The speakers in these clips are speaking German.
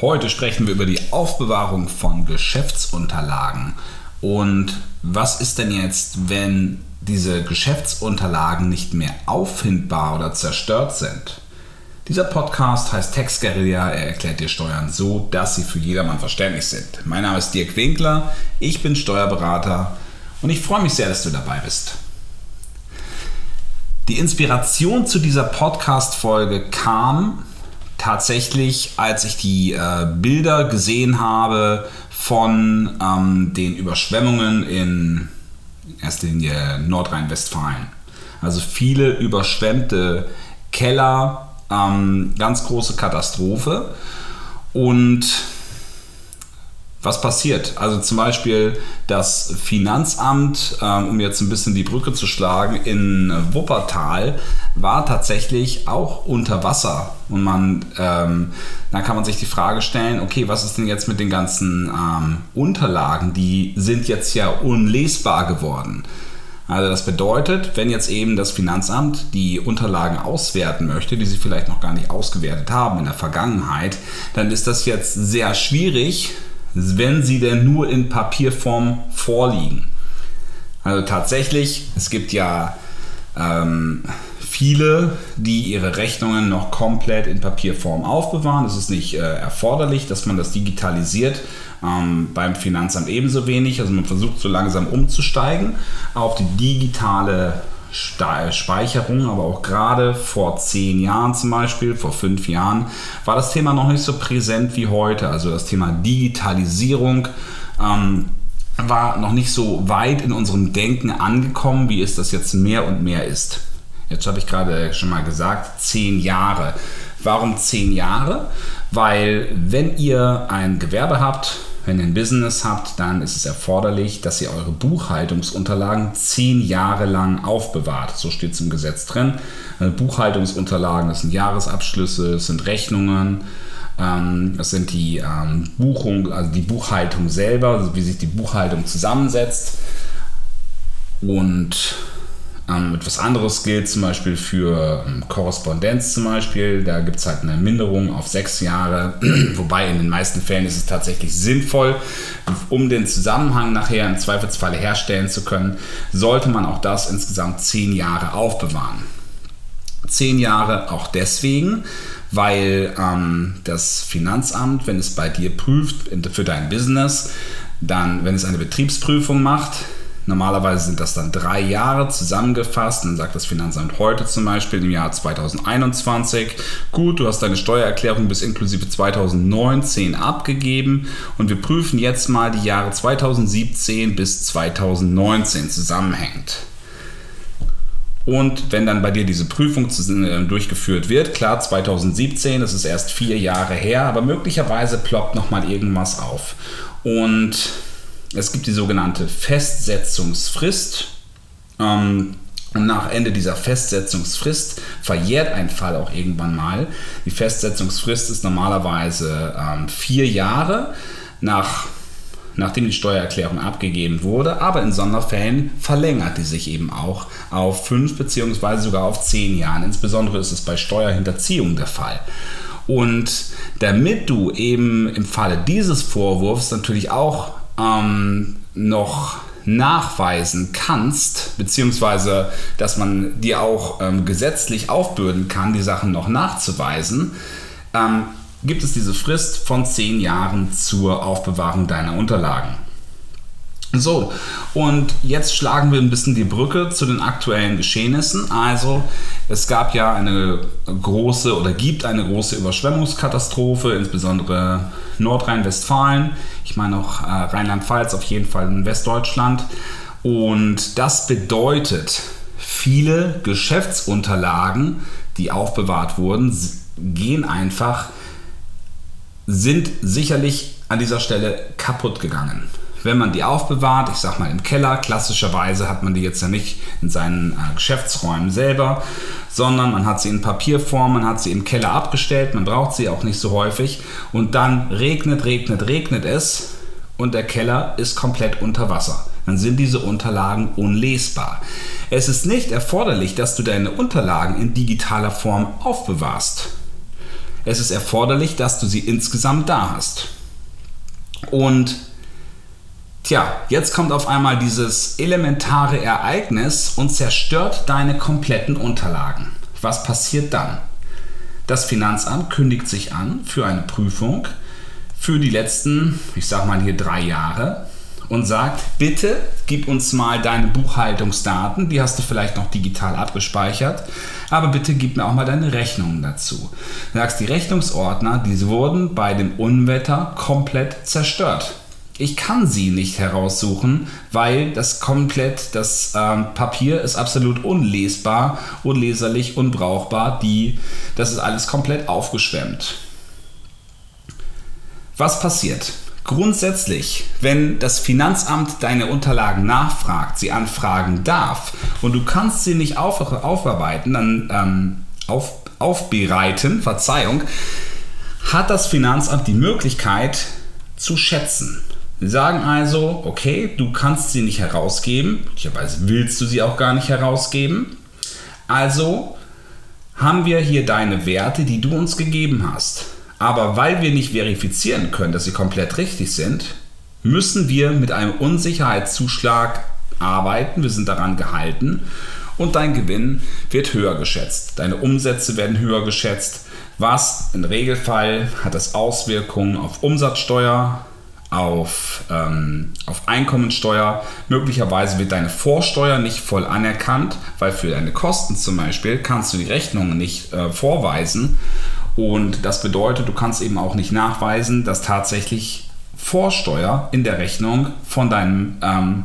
Heute sprechen wir über die Aufbewahrung von Geschäftsunterlagen. Und was ist denn jetzt, wenn diese Geschäftsunterlagen nicht mehr auffindbar oder zerstört sind? Dieser Podcast heißt Text Guerilla. Er erklärt dir Steuern so, dass sie für jedermann verständlich sind. Mein Name ist Dirk Winkler. Ich bin Steuerberater und ich freue mich sehr, dass du dabei bist. Die Inspiration zu dieser Podcast-Folge kam tatsächlich, als ich die äh, Bilder gesehen habe von ähm, den Überschwemmungen in erster Linie Nordrhein-Westfalen. Also viele überschwemmte Keller, ähm, ganz große Katastrophe. Und was passiert? Also zum Beispiel das Finanzamt, ähm, um jetzt ein bisschen die Brücke zu schlagen, in Wuppertal war tatsächlich auch unter Wasser. Und man, ähm, da kann man sich die Frage stellen, okay, was ist denn jetzt mit den ganzen ähm, Unterlagen? Die sind jetzt ja unlesbar geworden. Also das bedeutet, wenn jetzt eben das Finanzamt die Unterlagen auswerten möchte, die sie vielleicht noch gar nicht ausgewertet haben in der Vergangenheit, dann ist das jetzt sehr schwierig, wenn sie denn nur in Papierform vorliegen. Also tatsächlich, es gibt ja ähm, viele, die ihre Rechnungen noch komplett in Papierform aufbewahren. Es ist nicht äh, erforderlich, dass man das digitalisiert. Ähm, beim Finanzamt ebenso wenig. Also man versucht so langsam umzusteigen auf die digitale Speicherung, aber auch gerade vor zehn Jahren zum Beispiel, vor fünf Jahren, war das Thema noch nicht so präsent wie heute. Also das Thema Digitalisierung ähm, war noch nicht so weit in unserem Denken angekommen, wie es das jetzt mehr und mehr ist. Jetzt habe ich gerade schon mal gesagt, zehn Jahre. Warum zehn Jahre? Weil wenn ihr ein Gewerbe habt, wenn ihr ein Business habt, dann ist es erforderlich, dass ihr eure Buchhaltungsunterlagen zehn Jahre lang aufbewahrt. So steht es im Gesetz drin. Also Buchhaltungsunterlagen, das sind Jahresabschlüsse, das sind Rechnungen, ähm, das sind die ähm, Buchung, also die Buchhaltung selber, wie sich die Buchhaltung zusammensetzt. Und ähm, etwas anderes gilt zum Beispiel für ähm, Korrespondenz zum Beispiel. Da gibt es halt eine Minderung auf sechs Jahre, wobei in den meisten Fällen ist es tatsächlich sinnvoll, um den Zusammenhang nachher im Zweifelsfalle herstellen zu können, sollte man auch das insgesamt zehn Jahre aufbewahren. Zehn Jahre auch deswegen, weil ähm, das Finanzamt, wenn es bei dir prüft für dein Business, dann, wenn es eine Betriebsprüfung macht, Normalerweise sind das dann drei Jahre zusammengefasst. Dann sagt das Finanzamt heute zum Beispiel im Jahr 2021, gut, du hast deine Steuererklärung bis inklusive 2019 abgegeben und wir prüfen jetzt mal die Jahre 2017 bis 2019 zusammenhängend. Und wenn dann bei dir diese Prüfung äh, durchgeführt wird, klar, 2017, das ist erst vier Jahre her, aber möglicherweise ploppt nochmal irgendwas auf. Und es gibt die sogenannte Festsetzungsfrist. Ähm, und nach Ende dieser Festsetzungsfrist verjährt ein Fall auch irgendwann mal. Die Festsetzungsfrist ist normalerweise ähm, vier Jahre nach, nachdem die Steuererklärung abgegeben wurde, aber in Sonderfällen verlängert die sich eben auch auf fünf beziehungsweise sogar auf zehn Jahren. Insbesondere ist es bei Steuerhinterziehung der Fall. Und damit du eben im Falle dieses Vorwurfs natürlich auch ähm, noch nachweisen kannst, beziehungsweise dass man dir auch ähm, gesetzlich aufbürden kann, die Sachen noch nachzuweisen, ähm, gibt es diese Frist von zehn Jahren zur Aufbewahrung deiner Unterlagen. So, und jetzt schlagen wir ein bisschen die Brücke zu den aktuellen Geschehnissen. Also, es gab ja eine große oder gibt eine große Überschwemmungskatastrophe, insbesondere Nordrhein-Westfalen. Ich meine auch äh, Rheinland-Pfalz, auf jeden Fall in Westdeutschland. Und das bedeutet, viele Geschäftsunterlagen, die aufbewahrt wurden, gehen einfach, sind sicherlich an dieser Stelle kaputt gegangen wenn man die aufbewahrt, ich sag mal im Keller, klassischerweise hat man die jetzt ja nicht in seinen äh, Geschäftsräumen selber, sondern man hat sie in Papierform, man hat sie im Keller abgestellt, man braucht sie auch nicht so häufig und dann regnet, regnet, regnet es und der Keller ist komplett unter Wasser. Dann sind diese Unterlagen unlesbar. Es ist nicht erforderlich, dass du deine Unterlagen in digitaler Form aufbewahrst. es ist erforderlich, dass du sie insgesamt da hast. Und tja, jetzt kommt auf einmal dieses elementare Ereignis und zerstört deine kompletten Unterlagen. Was passiert dann? Das Finanzamt kündigt sich an für eine Prüfung für die letzten, ich sag mal hier drei Jahre und sagt, bitte gib uns mal deine Buchhaltungsdaten, die hast du vielleicht noch digital abgespeichert, aber bitte gib mir auch mal deine Rechnungen dazu. Du sagst, die Rechnungsordner, die wurden bei dem Unwetter komplett zerstört. Ich kann sie nicht heraussuchen, weil das komplett, das ähm, Papier ist absolut unlesbar, unleserlich, unbrauchbar. Die, das ist alles komplett aufgeschwemmt. Was passiert? Grundsätzlich, wenn das Finanzamt deine Unterlagen nachfragt, sie anfragen darf und du kannst sie nicht auf, aufarbeiten, dann ähm, auf, aufbereiten, Verzeihung, hat das Finanzamt die Möglichkeit zu schätzen. Sie sagen also, okay, du kannst sie nicht herausgeben, möglicherweise willst du sie auch gar nicht herausgeben. Also haben wir hier deine Werte, die du uns gegeben hast. Aber weil wir nicht verifizieren können, dass sie komplett richtig sind, müssen wir mit einem Unsicherheitszuschlag arbeiten. Wir sind daran gehalten und dein Gewinn wird höher geschätzt. Deine Umsätze werden höher geschätzt, was im Regelfall hat das Auswirkungen auf Umsatzsteuer, auf, ähm, auf Einkommensteuer. Möglicherweise wird deine Vorsteuer nicht voll anerkannt, weil für deine Kosten zum Beispiel kannst du die Rechnungen nicht äh, vorweisen. Und das bedeutet, du kannst eben auch nicht nachweisen, dass tatsächlich Vorsteuer in der Rechnung von deinem ähm,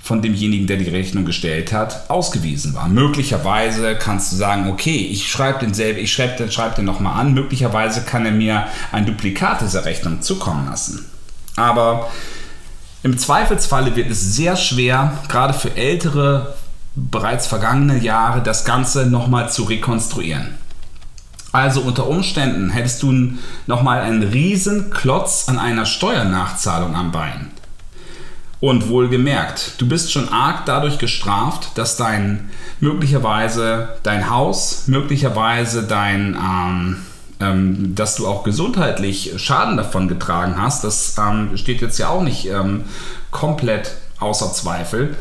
von demjenigen, der die Rechnung gestellt hat, ausgewiesen war. Möglicherweise kannst du sagen, okay, ich schreibe den ich schreibe den, schreib den nochmal an. Möglicherweise kann er mir ein Duplikat dieser Rechnung zukommen lassen. Aber im Zweifelsfalle wird es sehr schwer, gerade für ältere, bereits vergangene Jahre, das Ganze nochmal zu rekonstruieren. Also unter Umständen hättest du nochmal einen riesen Klotz an einer Steuernachzahlung am Bein. Und wohlgemerkt, du bist schon arg dadurch gestraft, dass dein möglicherweise dein Haus, möglicherweise dein ähm, ähm, dass du auch gesundheitlich Schaden davon getragen hast, das ähm, steht jetzt ja auch nicht ähm, komplett außer Zweifel.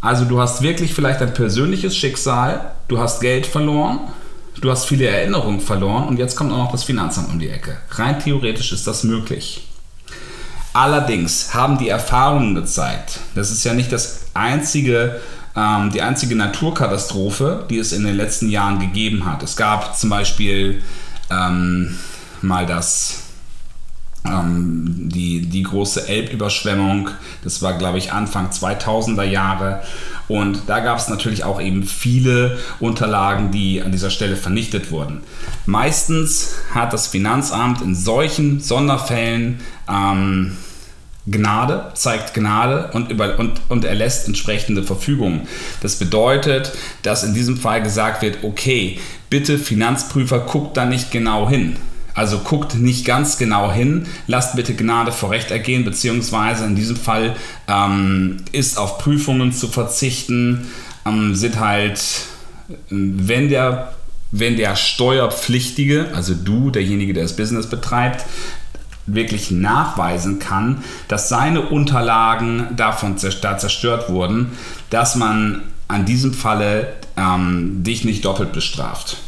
Also du hast wirklich vielleicht ein persönliches Schicksal, du hast Geld verloren, du hast viele Erinnerungen verloren und jetzt kommt auch noch das Finanzamt um die Ecke. Rein theoretisch ist das möglich. Allerdings haben die Erfahrungen gezeigt, das ist ja nicht das einzige ähm, die einzige Naturkatastrophe, die es in den letzten Jahren gegeben hat. Es gab zum Beispiel ähm, mal das ähm, die, die große Elbüberschwemmung, das war glaube ich Anfang 2000er Jahre und da gab es natürlich auch eben viele Unterlagen, die an dieser Stelle vernichtet wurden. Meistens hat das Finanzamt in solchen Sonderfällen ähm, Gnade, zeigt Gnade und, über, und, und erlässt entsprechende Verfügungen. Das bedeutet, dass in diesem Fall gesagt wird, okay, bitte Finanzprüfer, guckt da nicht genau hin. Also guckt nicht ganz genau hin, lasst bitte Gnade vor Recht ergehen, beziehungsweise in diesem Fall ähm, ist auf Prüfungen zu verzichten, ähm, sind halt, wenn der, wenn der Steuerpflichtige, also du, derjenige, der das Business betreibt, wirklich nachweisen kann, dass seine Unterlagen davon da zerstört wurden, dass man an diesem Falle ähm, dich nicht doppelt bestraft.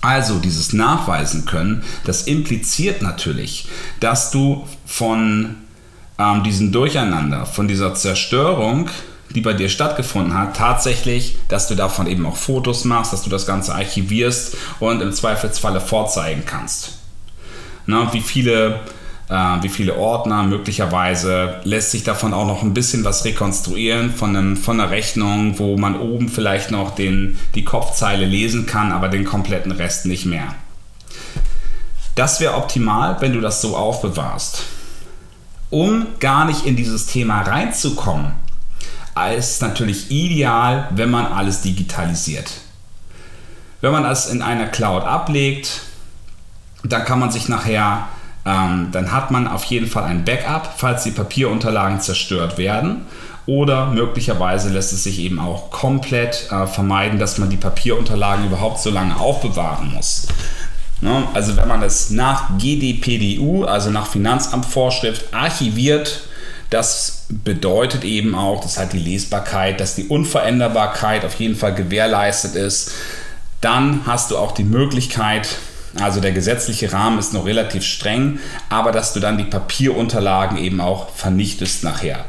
Also dieses Nachweisen können, das impliziert natürlich, dass du von ähm, diesem Durcheinander, von dieser Zerstörung, die bei dir stattgefunden hat, tatsächlich, dass du davon eben auch Fotos machst, dass du das Ganze archivierst und im Zweifelsfalle vorzeigen kannst. Ne, wie viele äh, wie viele Ordner. Möglicherweise lässt sich davon auch noch ein bisschen was rekonstruieren von, einem, von einer Rechnung, wo man oben vielleicht noch den, die Kopfzeile lesen kann, aber den kompletten Rest nicht mehr. Das wäre optimal, wenn du das so aufbewahrst. Um gar nicht in dieses Thema reinzukommen, ist natürlich ideal, wenn man alles digitalisiert. Wenn man das in einer Cloud ablegt, dann kann man sich nachher, ähm, dann hat man auf jeden Fall ein Backup, falls die Papierunterlagen zerstört werden. Oder möglicherweise lässt es sich eben auch komplett äh, vermeiden, dass man die Papierunterlagen überhaupt so lange aufbewahren muss. Ne? Also wenn man es nach GDPDU, also nach Finanzamtvorschrift, archiviert, das bedeutet eben auch, dass halt die Lesbarkeit, dass die Unveränderbarkeit auf jeden Fall gewährleistet ist. Dann hast du auch die Möglichkeit, also der gesetzliche Rahmen ist noch relativ streng, aber dass du dann die Papierunterlagen eben auch vernichtest nachher.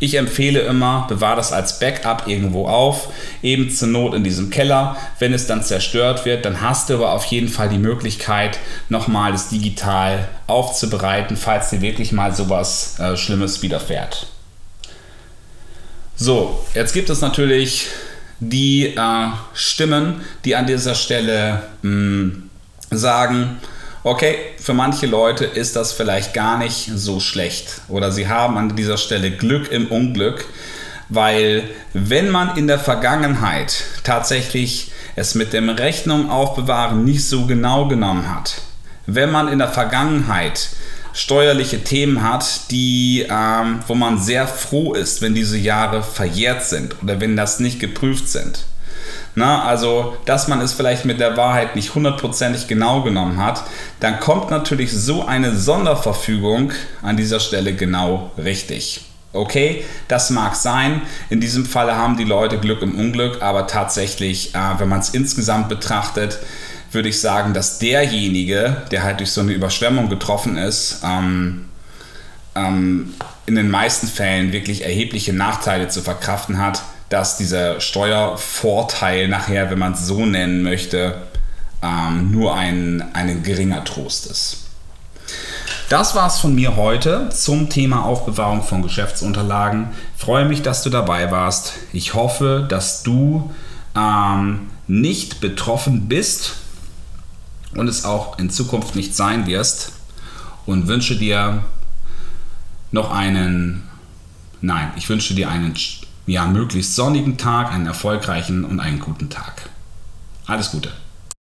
Ich empfehle immer, bewahr das als Backup irgendwo auf, eben zur Not in diesem Keller. Wenn es dann zerstört wird, dann hast du aber auf jeden Fall die Möglichkeit, nochmal das digital aufzubereiten, falls dir wirklich mal sowas äh, Schlimmes widerfährt. So, jetzt gibt es natürlich die äh, Stimmen, die an dieser Stelle mh, hm, sagen, okay, für manche Leute ist das vielleicht gar nicht so schlecht. Oder sie haben an dieser Stelle Glück im Unglück, weil wenn man in der Vergangenheit tatsächlich es mit dem Rechnung aufbewahren nicht so genau genommen hat, wenn man in der Vergangenheit steuerliche Themen hat, die, ähm, wo man sehr froh ist, wenn diese Jahre verjährt sind oder wenn das nicht geprüft sind, na, also, dass man es vielleicht mit der Wahrheit nicht hundertprozentig genau genommen hat, dann kommt natürlich so eine Sonderverfügung an dieser Stelle genau richtig. Okay, das mag sein. In diesem Falle haben die Leute Glück im Unglück, aber tatsächlich, äh, wenn man es insgesamt betrachtet, würde ich sagen, dass derjenige, der halt durch so eine Überschwemmung getroffen ist, ähm, ähm, in den meisten Fällen wirklich erhebliche Nachteile zu verkraften hat dass dieser Steuervorteil nachher, wenn man es so nennen möchte, ähm, nur ein, ein geringer Trost ist. Das war's von mir heute zum Thema Aufbewahrung von Geschäftsunterlagen. Freue mich, dass du dabei warst. Ich hoffe, dass du ähm, nicht betroffen bist und es auch in Zukunft nicht sein wirst. Und wünsche dir noch einen, nein, ich wünsche dir einen ja, möglichst sonnigen Tag, einen erfolgreichen und einen guten Tag. Alles Gute.